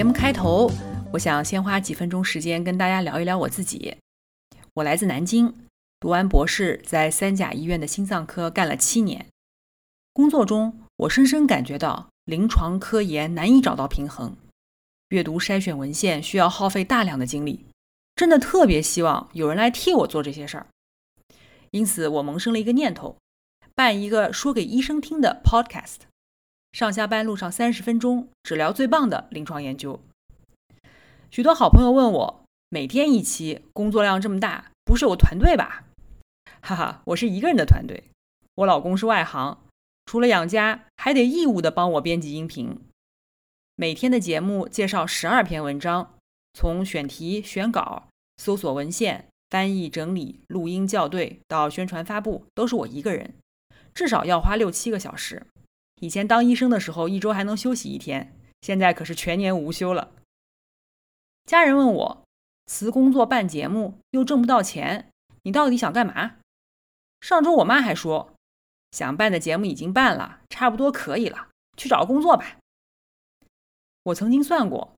节目开头，我想先花几分钟时间跟大家聊一聊我自己。我来自南京，读完博士，在三甲医院的心脏科干了七年。工作中，我深深感觉到临床科研难以找到平衡，阅读筛选文献需要耗费大量的精力。真的特别希望有人来替我做这些事儿，因此我萌生了一个念头，办一个说给医生听的 podcast，上下班路上三十分钟，只聊最棒的临床研究。许多好朋友问我，每天一期，工作量这么大，不是我团队吧？哈哈，我是一个人的团队，我老公是外行，除了养家，还得义务的帮我编辑音频。每天的节目介绍十二篇文章，从选题、选稿。搜索文献、翻译、整理、录音、校对到宣传发布，都是我一个人，至少要花六七个小时。以前当医生的时候，一周还能休息一天，现在可是全年无休了。家人问我，辞工作办节目又挣不到钱，你到底想干嘛？上周我妈还说，想办的节目已经办了，差不多可以了，去找个工作吧。我曾经算过，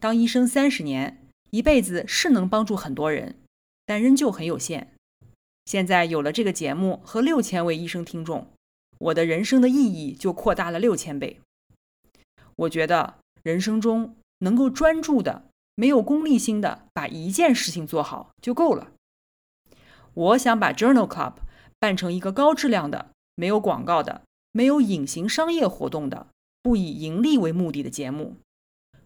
当医生三十年。一辈子是能帮助很多人，但仍旧很有限。现在有了这个节目和六千位医生听众，我的人生的意义就扩大了六千倍。我觉得人生中能够专注的、没有功利心的把一件事情做好就够了。我想把 Journal Club 办成一个高质量的、没有广告的、没有隐形商业活动的、不以盈利为目的的节目，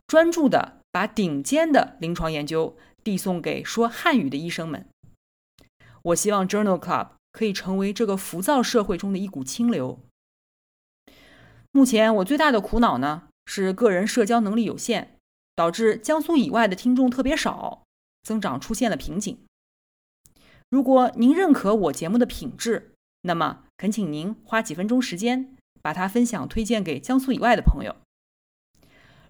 专注的。把顶尖的临床研究递送给说汉语的医生们。我希望 Journal Club 可以成为这个浮躁社会中的一股清流。目前我最大的苦恼呢，是个人社交能力有限，导致江苏以外的听众特别少，增长出现了瓶颈。如果您认可我节目的品质，那么恳请您花几分钟时间，把它分享推荐给江苏以外的朋友。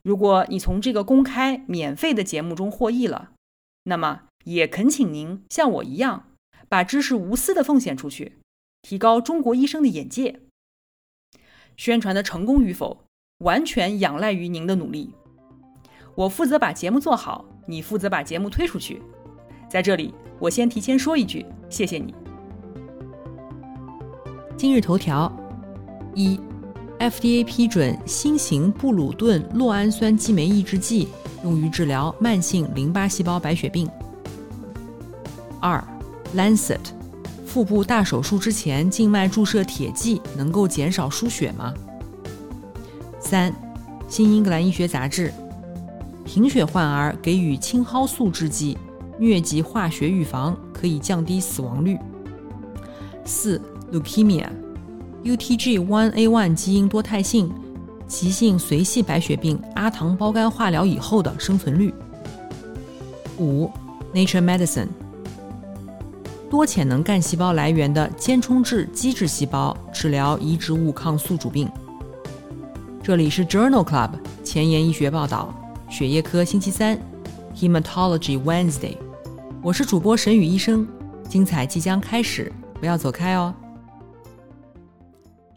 如果你从这个公开免费的节目中获益了，那么也恳请您像我一样，把知识无私的奉献出去，提高中国医生的眼界。宣传的成功与否，完全仰赖于您的努力。我负责把节目做好，你负责把节目推出去。在这里，我先提前说一句，谢谢你。今日头条一。FDA 批准新型布鲁顿酪氨酸激酶抑制剂，用于治疗慢性淋巴细胞白血病。二，Lancet，腹部大手术之前静脉注射铁剂能够减少输血吗？三，新英格兰医学杂志，贫血患儿给予青蒿素制剂，疟疾化学预防可以降低死亡率。四，Leukemia。UTG1A1 基因多态性急性髓系白血病阿糖胞苷化疗以后的生存率。五，Nature Medicine，多潜能干细胞来源的间充质基质细胞治疗移植物抗宿主病。这里是 Journal Club 前沿医学报道，血液科星期三，Hematology Wednesday，我是主播沈宇医生，精彩即将开始，不要走开哦。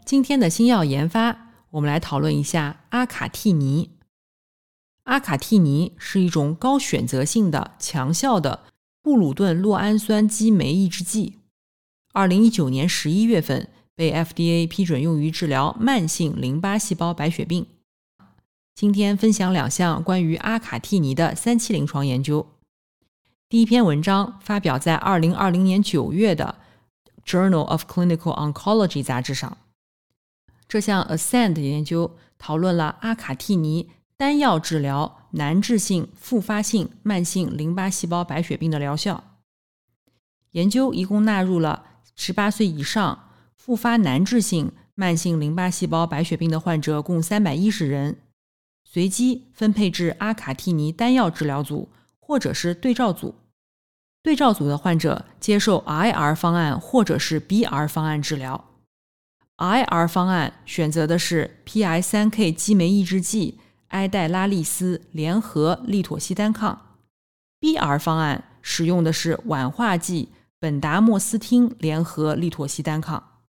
今天的新药研发，我们来讨论一下阿卡替尼。阿卡替尼是一种高选择性的强效的布鲁顿酪氨酸激酶抑制剂，二零一九年十一月份被 FDA 批准用于治疗慢性淋巴细胞白血病。今天分享两项关于阿卡替尼的三期临床研究。第一篇文章发表在二零二零年九月的《Journal of Clinical Oncology》杂志上。这项 ASCEND 研究讨论了阿卡替尼单药治疗难治性复发性慢性淋巴细胞白血病的疗效。研究一共纳入了18岁以上复发难治性慢性淋巴细胞白血病的患者共三百一十人，随机分配至阿卡替尼单药治疗组或者是对照组。对照组的患者接受 IR 方案或者是 BR 方案治疗。IR 方案选择的是 PI3K 激酶抑制剂埃代拉利斯联合利妥昔单抗；BR 方案使用的是烷化剂苯达莫斯汀联合利妥昔单抗。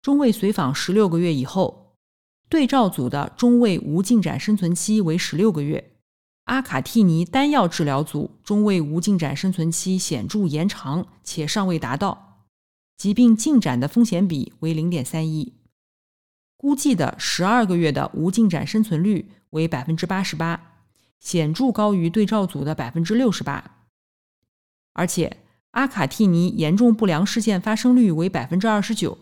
中位随访十六个月以后，对照组的中位无进展生存期为十六个月。阿卡替尼单药治疗组中位无进展生存期显著延长，且尚未达到疾病进展的风险比为零点三一，估计的十二个月的无进展生存率为百分之八十八，显著高于对照组的百分之六十八。而且阿卡替尼严重不良事件发生率为百分之二十九，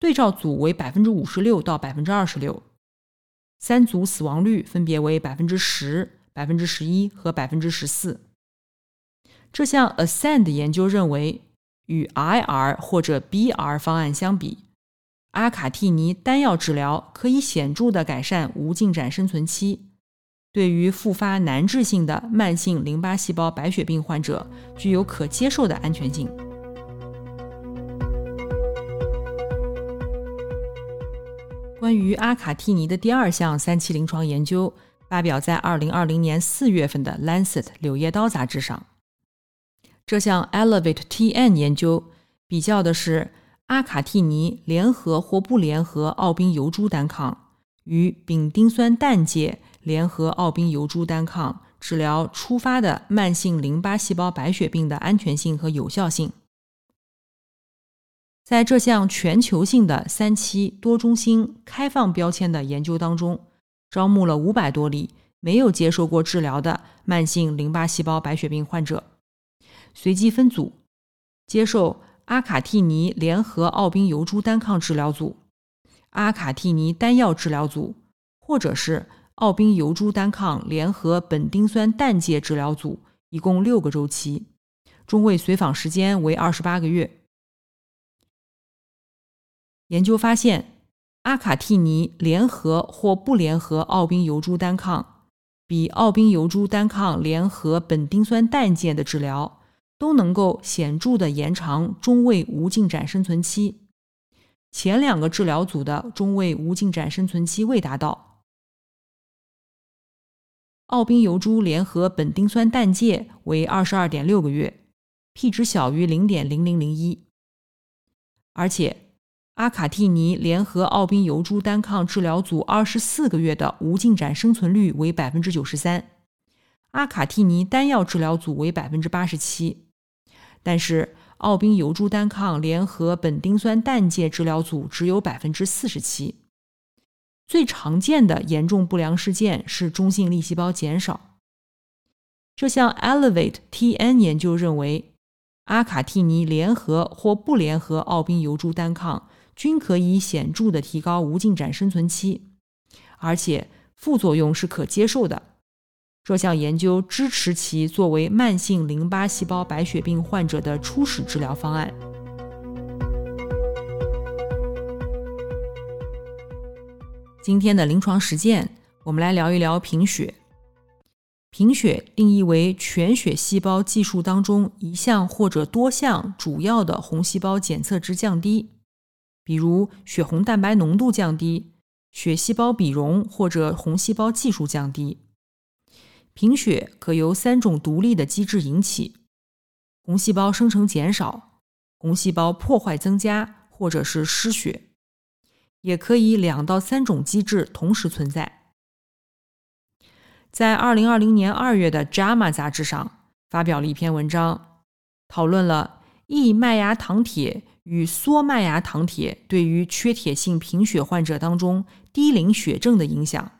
对照组为百分之五十六到百分之二十六，三组死亡率分别为百分之十。百分之十一和百分之十四。这项 ASCEND 研究认为，与 IR 或者 BR 方案相比，阿卡替尼单药治疗可以显著的改善无进展生存期，对于复发难治性的慢性淋巴细胞白血病患者具有可接受的安全性。关于阿卡替尼的第二项三期临床研究。发表在二零二零年四月份的《Lancet》柳叶刀杂志上。这项 Elevate-TN 研究比较的是阿卡替尼联合或不联合奥宾油珠单抗与丙丁酸氮介联合奥宾油珠单抗治疗初发的慢性淋巴细胞白血病的安全性和有效性。在这项全球性的三期多中心开放标签的研究当中。招募了五百多例没有接受过治疗的慢性淋巴细胞白血病患者，随机分组，接受阿卡替尼联合奥宾油珠单抗治疗组、阿卡替尼单药治疗组，或者是奥宾油珠单抗联合苯丁酸氮介治疗组，一共六个周期，中位随访时间为二十八个月。研究发现。阿卡替尼联合或不联合奥宾油珠单抗，比奥宾油珠单抗联合苯丁酸氮介的治疗都能够显著的延长中位无进展生存期。前两个治疗组的中位无进展生存期未达到。奥宾油珠联合苯丁酸氮介为二十二点六个月，p 值小于零点零零零一，而且。阿卡替尼联合奥宾油珠单抗治疗组二十四个月的无进展生存率为百分之九十三，阿卡替尼单药治疗组为百分之八十七，但是奥宾油珠单抗联合苯丁酸氮介治疗组只有百分之四十七。最常见的严重不良事件是中性粒细胞减少。这项 Elevate TN 研究认为，阿卡替尼联合或不联合奥宾油珠单抗。均可以显著的提高无进展生存期，而且副作用是可接受的。这项研究支持其作为慢性淋巴细胞白血病患者的初始治疗方案。今天的临床实践，我们来聊一聊贫血。贫血定义为全血细胞计数当中一项或者多项主要的红细胞检测值降低。比如血红蛋白浓度降低、血细胞比容或者红细胞计数降低。贫血可由三种独立的机制引起：红细胞生成减少、红细胞破坏增加，或者是失血。也可以两到三种机制同时存在。在二零二零年二月的《JAMA》杂志上发表了一篇文章，讨论了异麦芽糖铁。与缩麦芽糖铁对于缺铁性贫血患者当中低磷血症的影响。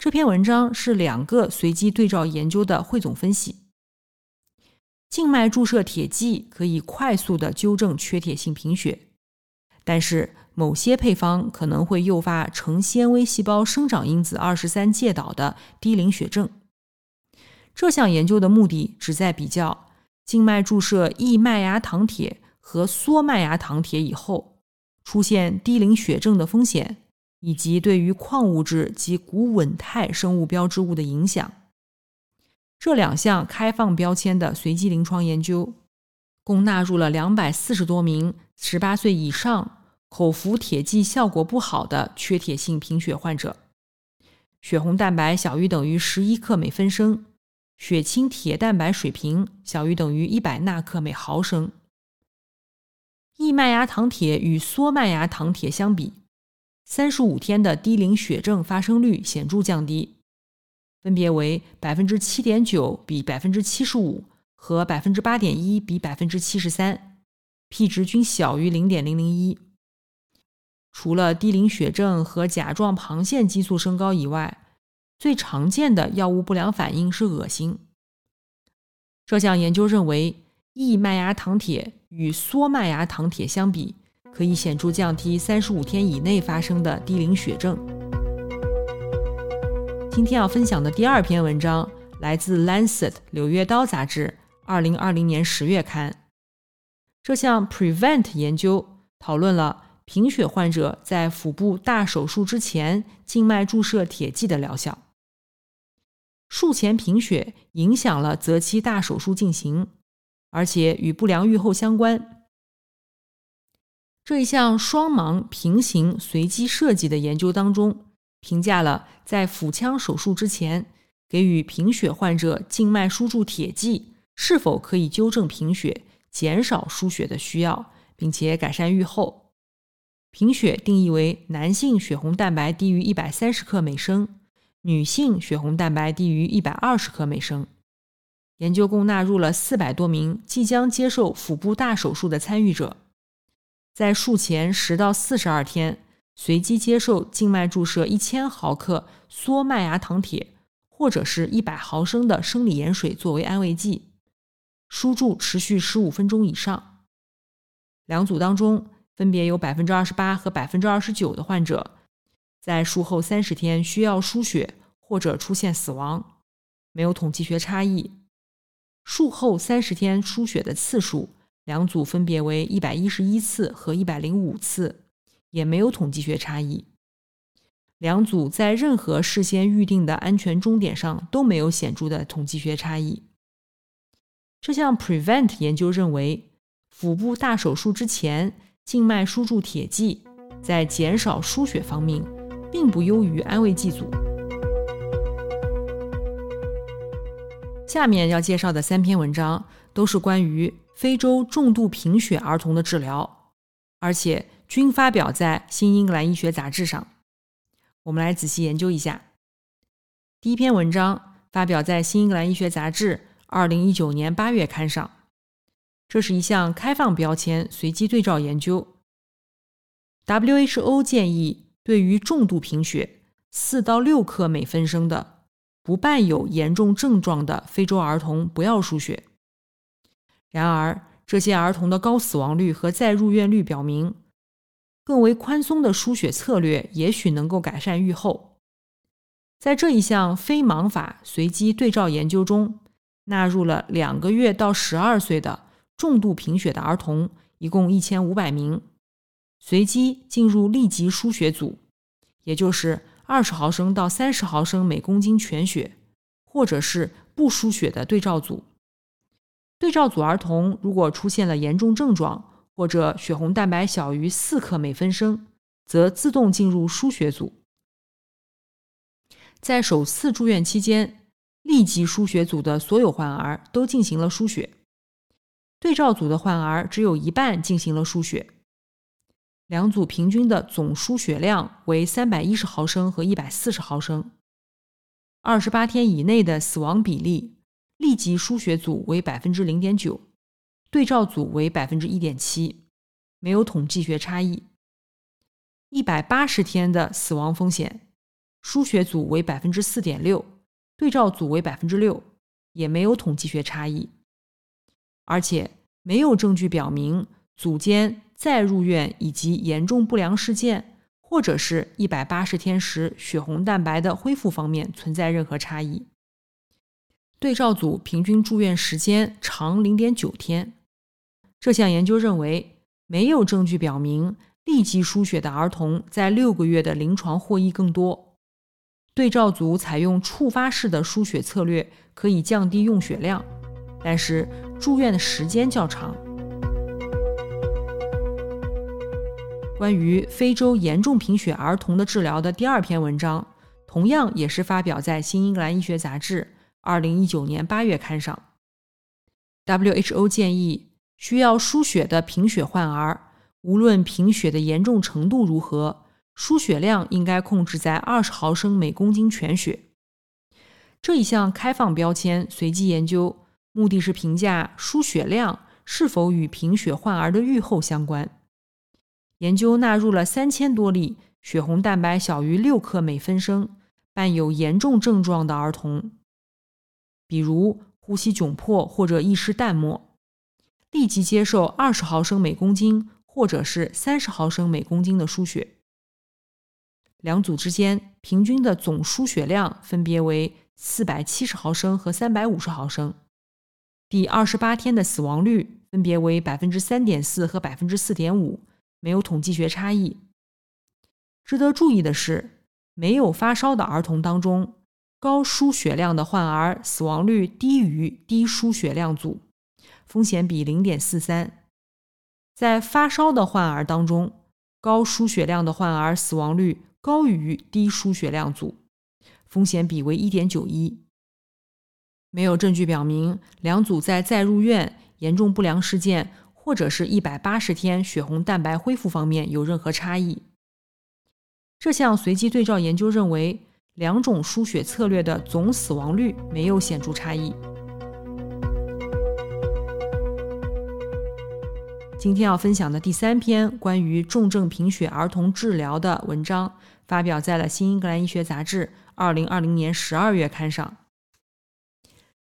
这篇文章是两个随机对照研究的汇总分析。静脉注射铁剂可以快速的纠正缺铁性贫血，但是某些配方可能会诱发成纤维细胞生长因子二十三介导的低磷血症。这项研究的目的旨在比较静脉注射异麦芽糖铁。和缩麦芽糖铁以后，出现低磷血症的风险，以及对于矿物质及谷稳态生物标志物的影响。这两项开放标签的随机临床研究，共纳入了两百四十多名十八岁以上、口服铁剂效果不好的缺铁性贫血患者，血红蛋白小于等于十一克每分升。血清铁蛋白水平小于等于一百纳克每毫升。异麦芽糖铁与缩麦芽糖铁相比，三十五天的低磷血症发生率显著降低，分别为百分之七点九比百分之七十五和百分之八点一比百分之七十三，P 值均小于零点零零一。除了低磷血症和甲状旁腺激素升高以外，最常见的药物不良反应是恶心。这项研究认为，异麦芽糖铁与缩麦芽糖铁相比，可以显著降低三十五天以内发生的低磷血症。今天要分享的第二篇文章来自《Lancet》柳叶刀杂志，二零二零年十月刊。这项 Prevent 研究讨论了贫血患者在腹部大手术之前静脉注射铁剂的疗效。术前贫血影响了择期大手术进行，而且与不良预后相关。这一项双盲平行随机设计的研究当中，评价了在腹腔手术之前给予贫血患者静脉输注铁剂是否可以纠正贫血、减少输血的需要，并且改善预后。贫血定义为男性血红蛋白低于一百三十克每升。女性血红蛋白低于一百二十克每升。研究共纳入了四百多名即将接受腹部大手术的参与者，在术前十到四十二天随机接受静脉注射一千毫克缩麦芽糖铁，或者是一百毫升的生理盐水作为安慰剂，输注持续十五分钟以上。两组当中，分别有百分之二十八和百分之二十九的患者。在术后三十天需要输血或者出现死亡，没有统计学差异。术后三十天输血的次数，两组分别为一百一十一次和一百零五次，也没有统计学差异。两组在任何事先预定的安全终点上都没有显著的统计学差异。这项 Prevent 研究认为，腹部大手术之前静脉输注铁剂在减少输血方面。并不优于安慰剂组。下面要介绍的三篇文章都是关于非洲重度贫血儿童的治疗，而且均发表在《新英格兰医学杂志》上。我们来仔细研究一下。第一篇文章发表在《新英格兰医学杂志》二零一九年八月刊上，这是一项开放标签随机对照研究。WHO 建议。对于重度贫血四到六克每分升的不伴有严重症状的非洲儿童，不要输血。然而，这些儿童的高死亡率和再入院率表明，更为宽松的输血策略也许能够改善预后。在这一项非盲法随机对照研究中，纳入了两个月到十二岁的重度贫血的儿童，一共一千五百名。随机进入立即输血组，也就是二十毫升到三十毫升每公斤全血，或者是不输血的对照组。对照组儿童如果出现了严重症状，或者血红蛋白小于四克每分升，则自动进入输血组。在首次住院期间，立即输血组的所有患儿都进行了输血，对照组的患儿只有一半进行了输血。两组平均的总输血量为三百一十毫升和一百四十毫升。二十八天以内的死亡比例，立即输血组为百分之零点九，对照组为百分之一点七，没有统计学差异。一百八十天的死亡风险，输血组为百分之四点六，对照组为百分之六，也没有统计学差异。而且没有证据表明组间。再入院以及严重不良事件，或者是一百八十天时血红蛋白的恢复方面存在任何差异。对照组平均住院时间长零点九天。这项研究认为，没有证据表明立即输血的儿童在六个月的临床获益更多。对照组采用触发式的输血策略，可以降低用血量，但是住院的时间较长。关于非洲严重贫血儿童的治疗的第二篇文章，同样也是发表在《新英格兰医学杂志》二零一九年八月刊上。WHO 建议，需要输血的贫血患儿，无论贫血的严重程度如何，输血量应该控制在二十毫升每公斤全血。这一项开放标签随机研究，目的是评价输血量是否与贫血患儿的预后相关。研究纳入了三千多例血红蛋白小于六克每分升、伴有严重症状的儿童，比如呼吸窘迫或者意识淡漠，立即接受二十毫升每公斤或者是三十毫升每公斤的输血。两组之间平均的总输血量分别为四百七十毫升和三百五十毫升。第二十八天的死亡率分别为百分之三点四和百分之四点五。没有统计学差异。值得注意的是，没有发烧的儿童当中，高输血量的患儿死亡率低于低输血量组，风险比零点四三。在发烧的患儿当中，高输血量的患儿死亡率高于低输血量组，风险比为一点九一。没有证据表明两组在再入院、严重不良事件。或者是一百八十天血红蛋白恢复方面有任何差异。这项随机对照研究认为，两种输血策略的总死亡率没有显著差异。今天要分享的第三篇关于重症贫血儿童治疗的文章，发表在了《新英格兰医学杂志》二零二零年十二月刊上。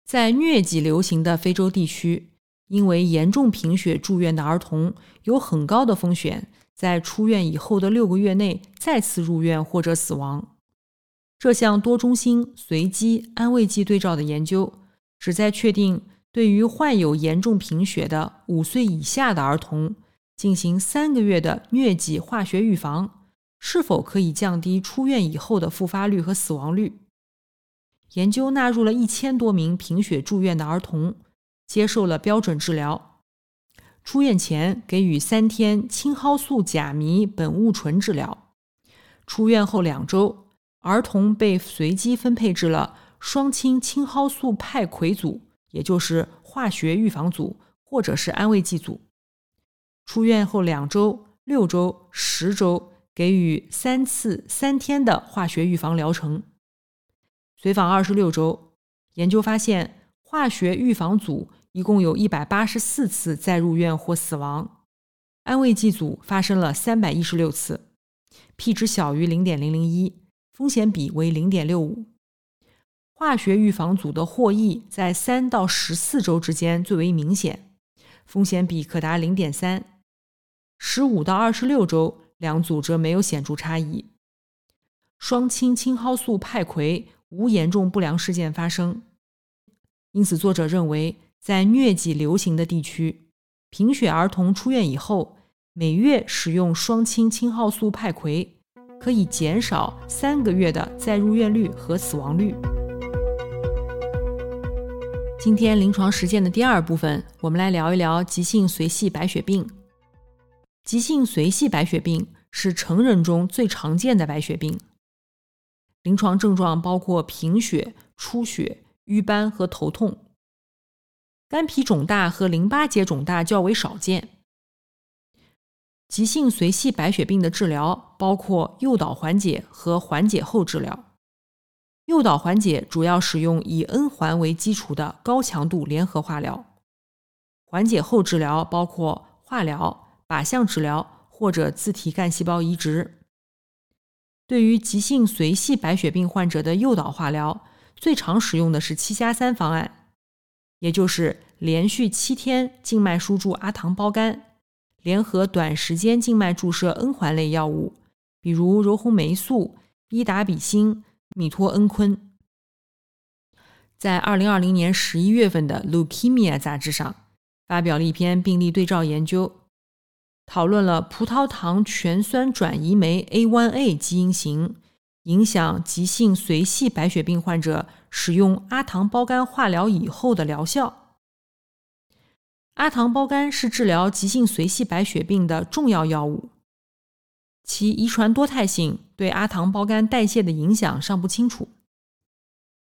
在疟疾流行的非洲地区。因为严重贫血住院的儿童有很高的风险，在出院以后的六个月内再次入院或者死亡。这项多中心随机安慰剂对照的研究，旨在确定对于患有严重贫血的五岁以下的儿童进行三个月的疟疾化学预防，是否可以降低出院以后的复发率和死亡率。研究纳入了一千多名贫血住院的儿童。接受了标准治疗，出院前给予三天青蒿素甲醚苯物醇治疗。出院后两周，儿童被随机分配至了双氢青蒿素派葵组，也就是化学预防组，或者是安慰剂组。出院后两周、六周、十周给予三次三天的化学预防疗程。随访二十六周，研究发现化学预防组。一共有一百八十四次再入院或死亡，安慰剂组发生了三百一十六次，p 值小于零点零零一，风险比为零点六五。化学预防组的获益在三到十四周之间最为明显，风险比可达零点三。十五到二十六周两组则没有显著差异。双氢青蒿素派葵无严重不良事件发生，因此作者认为。在疟疾流行的地区，贫血儿童出院以后，每月使用双氢青蒿素派葵，可以减少三个月的再入院率和死亡率。今天临床实践的第二部分，我们来聊一聊急性髓系白血病。急性髓系白血病是成人中最常见的白血病，临床症状包括贫血、出血、瘀斑和头痛。肝脾肿大和淋巴结肿大较为少见。急性髓系白血病的治疗包括诱导缓解和缓解后治疗。诱导缓解主要使用以 N 环为基础的高强度联合化疗。缓解后治疗包括化疗、靶向治疗或者自体干细胞移植。对于急性髓系白血病患者的诱导化疗，最常使用的是七加三方案。也就是连续七天静脉输注阿糖胞苷，联合短时间静脉注射 N 环类药物，比如柔红霉素、伊达比辛、米托恩醌。在二零二零年十一月份的《Leukemia》杂志上，发表了一篇病例对照研究，讨论了葡萄糖全酸转移酶 A1A 基因型影响急性髓系白血病患者使用阿糖胞苷化疗以后的疗效。阿糖胞苷是治疗急性髓系白血病的重要药物，其遗传多态性对阿糖胞苷代谢的影响尚不清楚。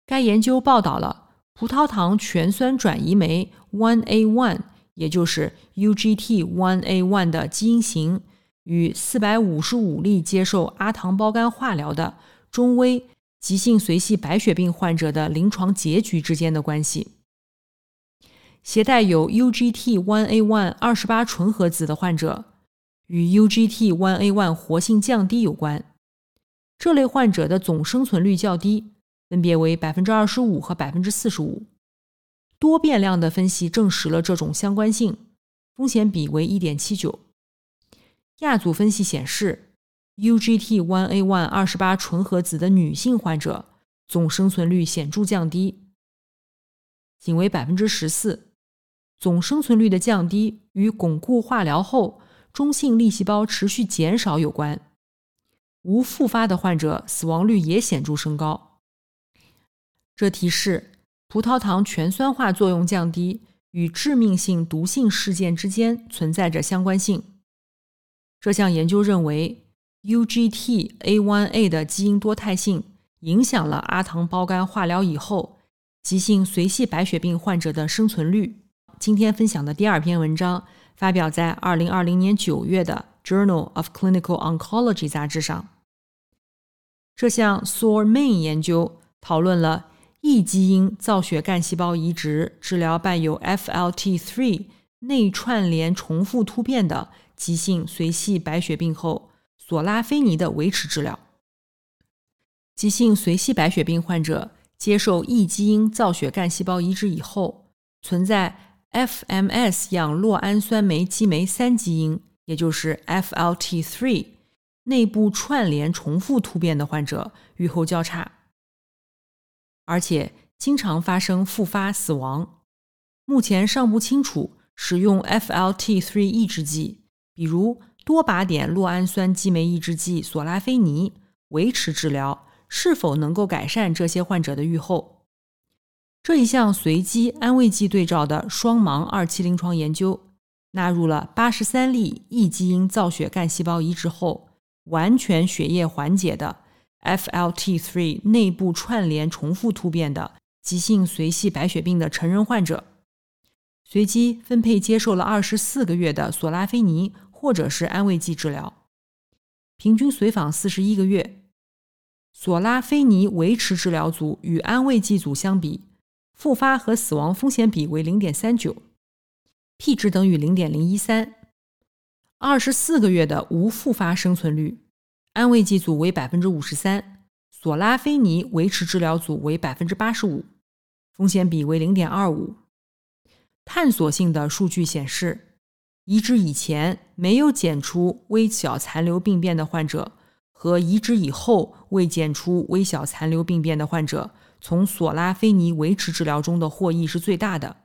该研究报道了葡萄糖醛酸转移酶 1A1。也就是 UGT1A1 的基因型与455例接受阿糖胞苷化疗的中危急性髓系白血病患者的临床结局之间的关系。携带有 UGT1A1 二十八纯合子的患者与 UGT1A1 活性降低有关，这类患者的总生存率较低，分别为百分之二十五和百分之四十五。多变量的分析证实了这种相关性，风险比为一点七九。亚组分析显示，UGT1A1 二十八纯合子的女性患者总生存率显著降低，仅为百分之十四。总生存率的降低与巩固化疗后中性粒细胞持续减少有关。无复发的患者死亡率也显著升高。这提示。葡萄糖全酸化作用降低与致命性毒性事件之间存在着相关性。这项研究认为，UGT-A1A 的基因多态性影响了阿糖胞苷化疗以后急性髓系白血病患者的生存率。今天分享的第二篇文章发表在二零二零年九月的《Journal of Clinical Oncology》杂志上。这项 SOAR-Main 研究讨论了。异基因造血干细胞移植治疗伴有 FLT3 内串联重复突变的急性髓系白血病后，索拉菲尼的维持治疗。急性髓系白血病患者接受异基因造血干细胞移植以后，存在 FMS 样络氨酸酶激酶三基因，也就是 FLT3 内部串联重复突变的患者，预后较差。而且经常发生复发死亡。目前尚不清楚使用 FLT3 抑制剂，比如多靶点络氨酸激酶抑制剂索拉菲尼，维持治疗是否能够改善这些患者的预后。这一项随机安慰剂对照的双盲二期临床研究，纳入了八十三例异基因造血干细胞移植后完全血液缓解的。FLT3 内部串联重复突变的急性髓系白血病的成人患者，随机分配接受了二十四个月的索拉菲尼或者是安慰剂治疗，平均随访四十一个月。索拉菲尼维持治疗组与安慰剂组相比，复发和死亡风险比为零点三九，P 值等于零点零一三。二十四个月的无复发生存率。安慰剂组为百分之五十三，索拉菲尼维持治疗组为百分之八十五，风险比为零点二五。探索性的数据显示，移植以前没有检出微小残留病变的患者和移植以后未检出微小残留病变的患者，从索拉菲尼维持治疗中的获益是最大的。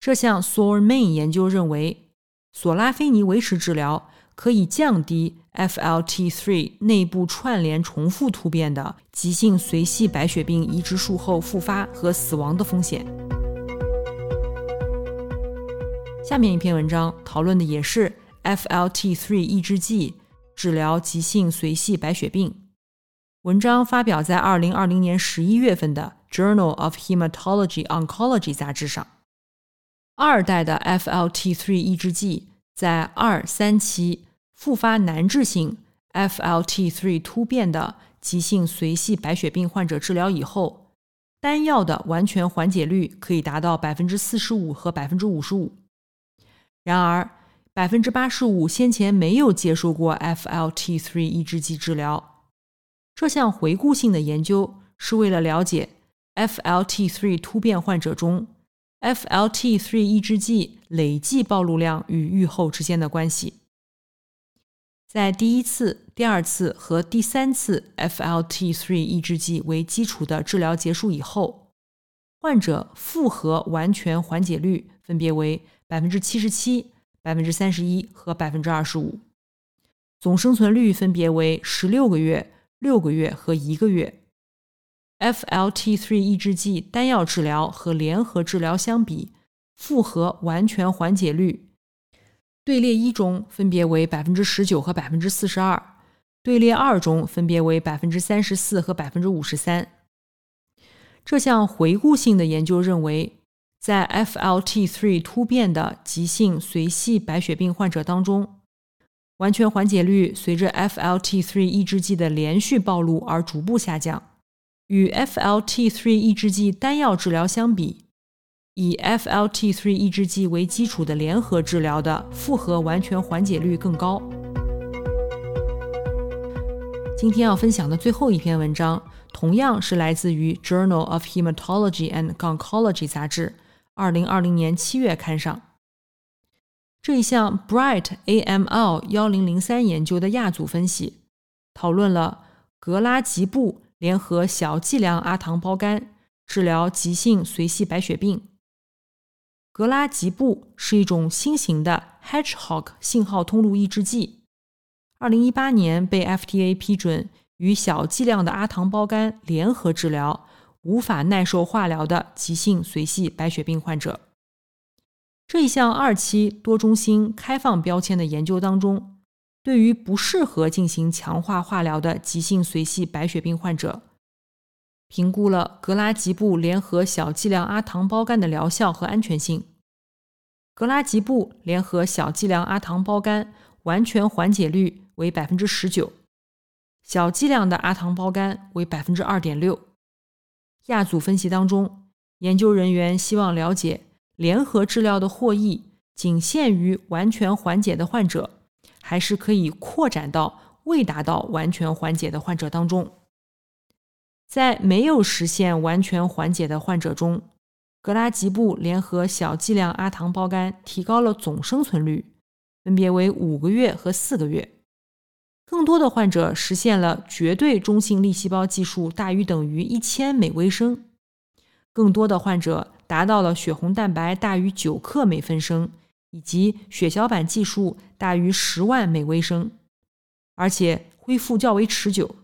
这项 SORMAIN 研究认为，索拉菲尼维持治疗。可以降低 FLT3 内部串联重复突变的急性髓系白血病移植术后复发和死亡的风险。下面一篇文章讨论的也是 FLT3 抑制剂治疗急性髓系白血病。文章发表在2020年11月份的《Journal of Hematology Oncology》杂志上。二代的 FLT3 抑制剂在二三期。复发难治性 FLT3 突变的急性髓系白血病患者治疗以后，单药的完全缓解率可以达到百分之四十五和百分之五十五。然而，百分之八十五先前没有接受过 FLT3 抑制剂治疗。这项回顾性的研究是为了了解 FLT3 突变患者中 FLT3 抑制剂累计暴露量与预后之间的关系。在第一次、第二次和第三次 FLT3 抑制剂为基础的治疗结束以后，患者复合完全缓解率分别为百分之七十七、百分之三十一和百分之二十五，总生存率分别为十六个月、六个月和一个月。FLT3 抑制剂单药治疗和联合治疗相比，复合完全缓解率队列一中分别为百分之十九和百分之四十二，队列二中分别为百分之三十四和百分之五十三。这项回顾性的研究认为，在 FLT3 突变的急性髓系白血病患者当中，完全缓解率随着 FLT3 抑制剂的连续暴露而逐步下降。与 FLT3 抑制剂单药治疗相比，以 FLT3 抑制剂为基础的联合治疗的复合完全缓解率更高。今天要分享的最后一篇文章，同样是来自于《Journal of Hematology and Oncology》杂志，二零二零年七月刊上。这一项 Bright AML 幺零零三研究的亚组分析，讨论了格拉吉布。联合小剂量阿糖胞苷治疗急性髓系白血病。格拉吉布是一种新型的 Hedgehog 信号通路抑制剂，二零一八年被 FDA 批准与小剂量的阿糖胞苷联合治疗无法耐受化疗的急性髓系白血病患者。这一项二期多中心开放标签的研究当中。对于不适合进行强化化疗的急性髓系白血病患者，评估了格拉吉布联合小剂量阿糖胞苷的疗效和安全性。格拉吉布联合小剂量阿糖胞苷完全缓解率为百分之十九，小剂量的阿糖胞苷为百分之二点六。亚组分析当中，研究人员希望了解联合治疗的获益仅限于完全缓解的患者。还是可以扩展到未达到完全缓解的患者当中。在没有实现完全缓解的患者中，格拉吉布联合小剂量阿糖胞苷提高了总生存率，分别为五个月和四个月。更多的患者实现了绝对中性粒细胞计数大于等于一千每微升，更多的患者达到了血红蛋白大于九克每分升。以及血小板计数大于十万每微升，而且恢复较为持久。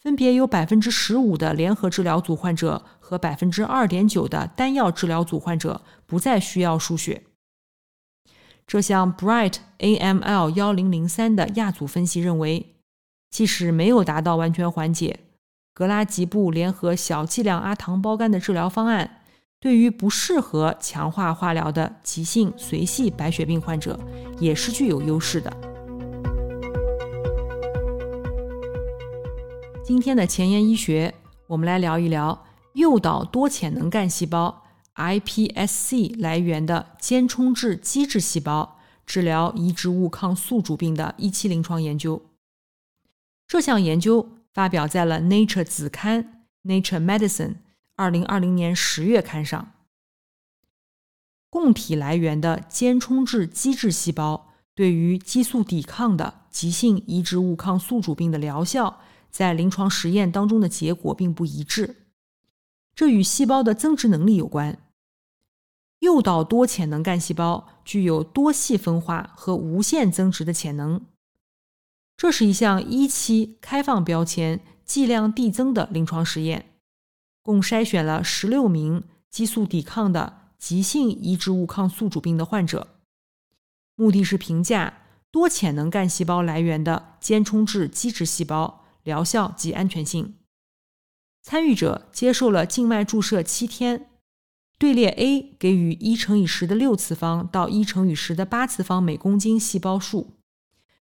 分别有百分之十五的联合治疗组患者和百分之二点九的单药治疗组患者不再需要输血。这项 Bright AML 幺零零三的亚组分析认为，即使没有达到完全缓解，格拉吉布联合小剂量阿糖胞苷的治疗方案。对于不适合强化化疗的急性髓系白血病患者，也是具有优势的。今天的前沿医学，我们来聊一聊诱导多潜能干细胞 iPSC 来源的间充质基质细胞治疗移植物抗宿主病的一期临床研究。这项研究发表在了 Nature 子刊 Nature Medicine。二零二零年十月刊上，供体来源的间充质基质细胞对于激素抵抗的急性移植物抗宿主病的疗效，在临床实验当中的结果并不一致。这与细胞的增殖能力有关。诱导多潜能干细胞具有多细分化和无限增殖的潜能。这是一项一期开放标签剂量递增的临床实验。共筛选了十六名激素抵抗的急性移植物抗宿主病的患者，目的是评价多潜能干细胞来源的间充质基质细胞疗效及安全性。参与者接受了静脉注射七天，队列 A 给予一乘以十的六次方到一乘以十的八次方每公斤细胞数，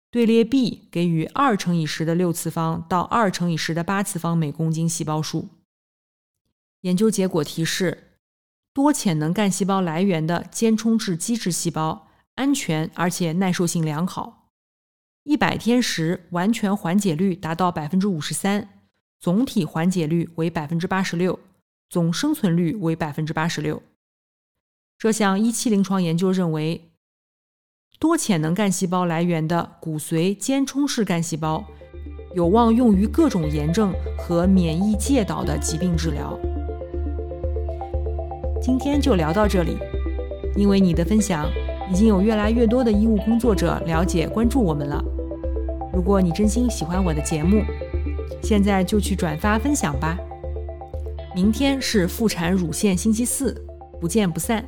队列 B 给予二乘以十的六次方到二乘以十的八次方每公斤细胞数。研究结果提示，多潜能干细胞来源的间充质基质细胞安全而且耐受性良好，一百天时完全缓解率达到百分之五十三，总体缓解率为百分之八十六，总生存率为百分之八十六。这项一期临床研究认为，多潜能干细胞来源的骨髓间充式干细胞有望用于各种炎症和免疫介导的疾病治疗。今天就聊到这里，因为你的分享，已经有越来越多的医务工作者了解、关注我们了。如果你真心喜欢我的节目，现在就去转发分享吧。明天是妇产乳腺星期四，不见不散。